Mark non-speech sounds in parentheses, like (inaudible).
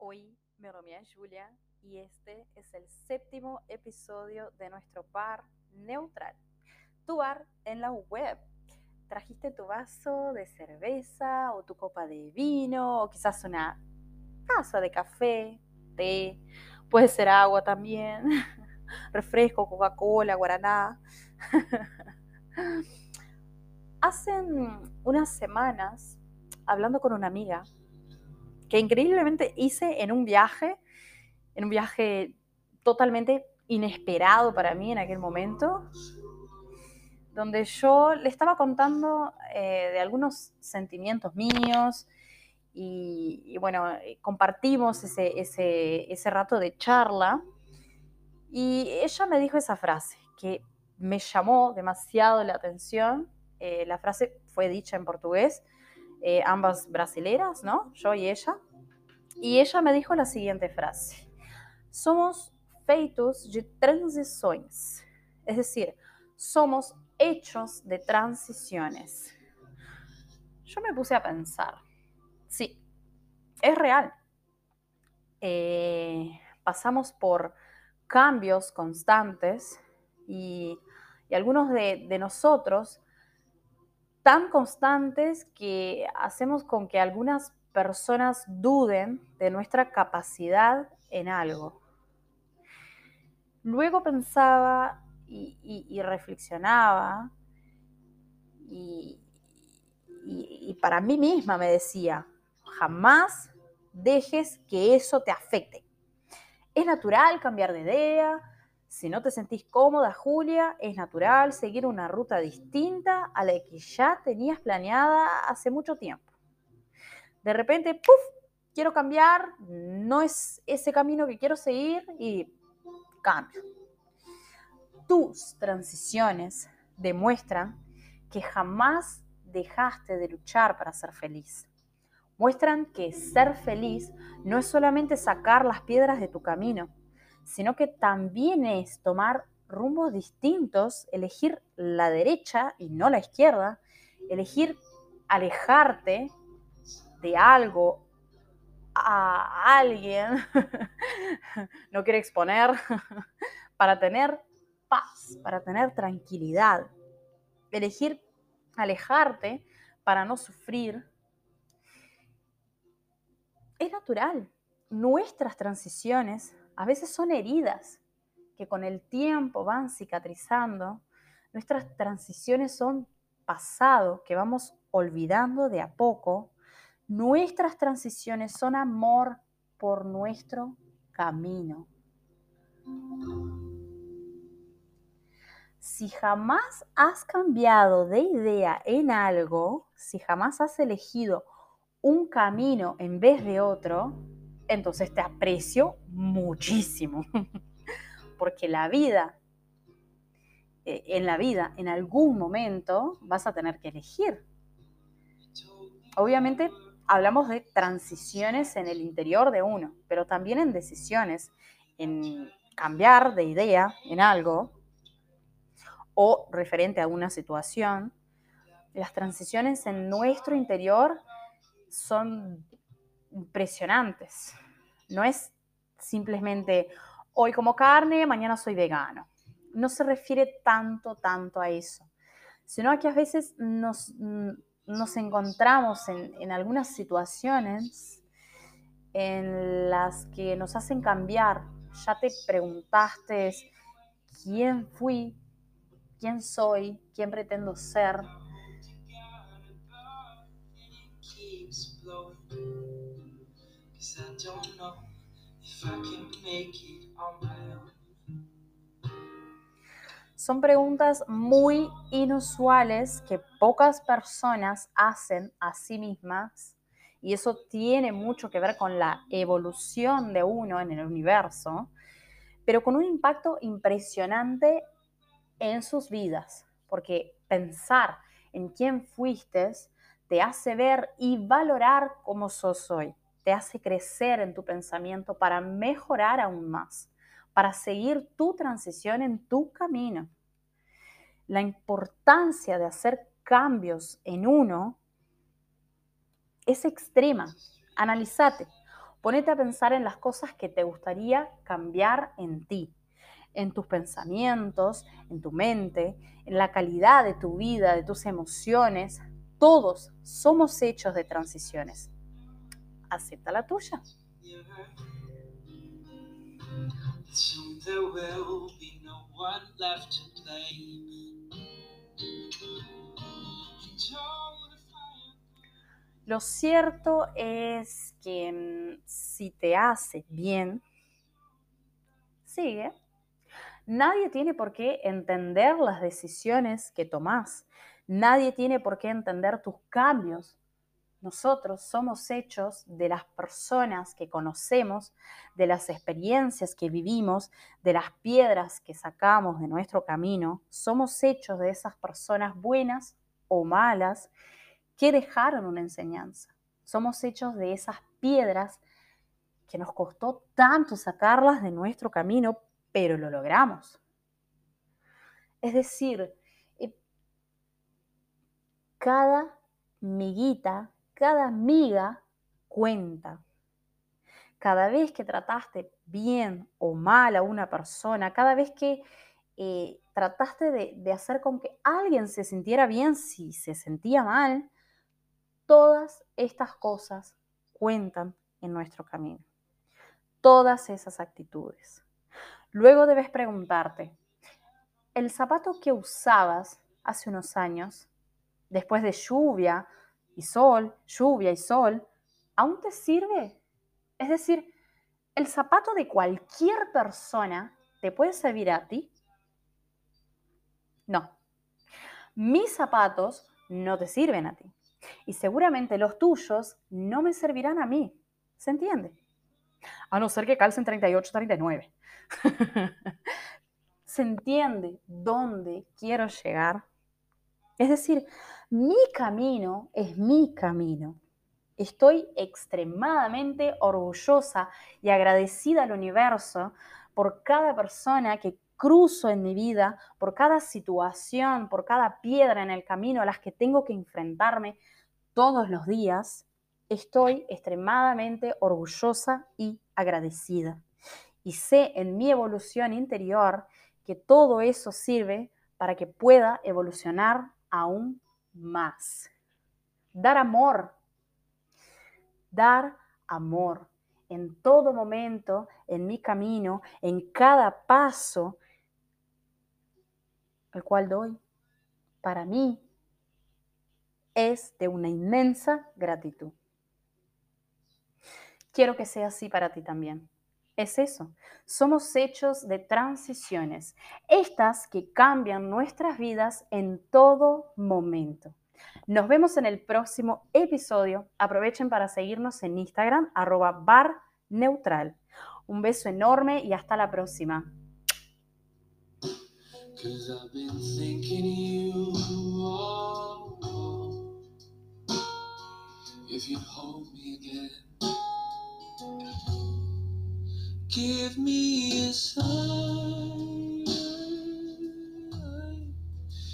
Hoy me nombre Julia y este es el séptimo episodio de nuestro bar neutral, tu bar en la web. Trajiste tu vaso de cerveza o tu copa de vino o quizás una taza de café, té, puede ser agua también, (laughs) refresco, Coca-Cola, guaraná. (laughs) Hace unas semanas, hablando con una amiga, que increíblemente hice en un viaje, en un viaje totalmente inesperado para mí en aquel momento, donde yo le estaba contando eh, de algunos sentimientos míos y, bueno, eh, compartimos ese, ese, rato de charla y ella me dijo esa frase que me llamó demasiado la atención. Eh, la frase fue dicha en portugués eh, ambas brasileras, ¿no? Yo y ella. Y ella me dijo la siguiente frase. Somos feitos de transiciones. Es decir, somos hechos de transiciones. Yo me puse a pensar, sí, es real. Eh, pasamos por cambios constantes y, algunos de nosotros tan constantes que hacemos con que algunas personas duden de nuestra capacidad en algo. Luego pensaba y, reflexionaba y, para mí misma me decía, jamás dejes que eso te afecte. Es natural cambiar de idea, si no te sentís cómoda, Julia, es natural seguir una ruta distinta a la que ya tenías planeada hace mucho tiempo. De repente, ¡puf! Quiero cambiar, no es ese camino que quiero seguir y cambio. Tus transiciones demuestran que jamás dejaste de luchar para ser feliz. Muestran que ser feliz no es solamente sacar las piedras de tu camino, sino que también es tomar rumbos distintos, elegir la derecha y no la izquierda, elegir alejarte de algo, a alguien, (laughs) no quiere exponer, (laughs) para tener paz, para tener tranquilidad. Elegir alejarte para no sufrir. Es natural. Nuestras transiciones a veces son heridas que con el tiempo van cicatrizando. Nuestras transiciones son pasado que vamos olvidando de a poco. Nuestras transiciones son amor por nuestro camino. Si jamás has cambiado de idea en algo, si jamás has elegido un camino en vez de otro, entonces te aprecio muchísimo. (laughs) Porque la vida, eh, en la vida, en algún momento vas a tener que elegir. Obviamente hablamos de transiciones en el interior de uno, pero también en decisiones, en cambiar de idea en algo o referente a una situación. Las transiciones en nuestro interior son impresionantes. No es simplemente hoy como carne, mañana soy vegano. No se refiere tanto, tanto a eso, sino que a veces nos, nos encontramos en, en algunas situaciones en las que nos hacen cambiar. Ya te preguntaste quién fui, quién soy, quién pretendo ser. Son preguntas muy inusuales que pocas personas hacen a sí mismas y eso tiene mucho que ver con la evolución de uno en el universo, pero con un impacto impresionante en sus vidas, porque pensar en quién fuiste te hace ver y valorar cómo sos hoy te hace crecer en tu pensamiento para mejorar aún más, para seguir tu transición en tu camino. La importancia de hacer cambios en uno es extrema. Analízate. Ponete a pensar en las cosas que te gustaría cambiar en ti, en tus pensamientos, en tu mente, en la calidad de tu vida, de tus emociones. Todos somos hechos de transiciones. Acepta la tuya. Lo cierto es que mm, si te hace bien, sigue. Nadie tiene por qué entender las decisiones que tomas. Nadie tiene por qué entender tus cambios. Nosotros somos hechos de las personas que conocemos, de las experiencias que vivimos, de las piedras que sacamos de nuestro camino. Somos hechos de esas personas buenas o malas que dejaron una enseñanza. Somos hechos de esas piedras que nos costó tanto sacarlas de nuestro camino, pero lo logramos. Es decir, eh, cada miguita, cada miga cuenta. Cada vez que trataste bien o mal a una persona, cada vez que eh, trataste de, de hacer con que alguien se sintiera bien si se sentía mal, Todas estas cosas cuentan en nuestro camino. Todas esas actitudes. Luego debes preguntarte, ¿el zapato que usabas hace unos años, después de lluvia y sol, lluvia y sol, aún te sirve? Es decir, ¿el zapato de cualquier persona te puede servir a ti? No. Mis zapatos no te sirven a ti. Y seguramente los tuyos no me servirán a mí. ¿Se entiende? A no ser que calcen 38, 39. (laughs) ¿Se entiende dónde quiero llegar? Es decir, mi camino es mi camino. Estoy extremadamente orgullosa y agradecida al universo por cada persona que cruzo en mi vida, por cada situación, por cada piedra en el camino a las que tengo que enfrentarme todos los días, estoy extremadamente orgullosa y agradecida. Y sé en mi evolución interior que todo eso sirve para que pueda evolucionar aún más. Dar amor. Dar amor en todo momento, en mi camino, en cada paso el cual doy, para mí es de una inmensa gratitud. Quiero que sea así para ti también. Es eso. Somos hechos de transiciones, estas que cambian nuestras vidas en todo momento. Nos vemos en el próximo episodio. Aprovechen para seguirnos en Instagram, arroba bar neutral. Un beso enorme y hasta la próxima. Give me a sign.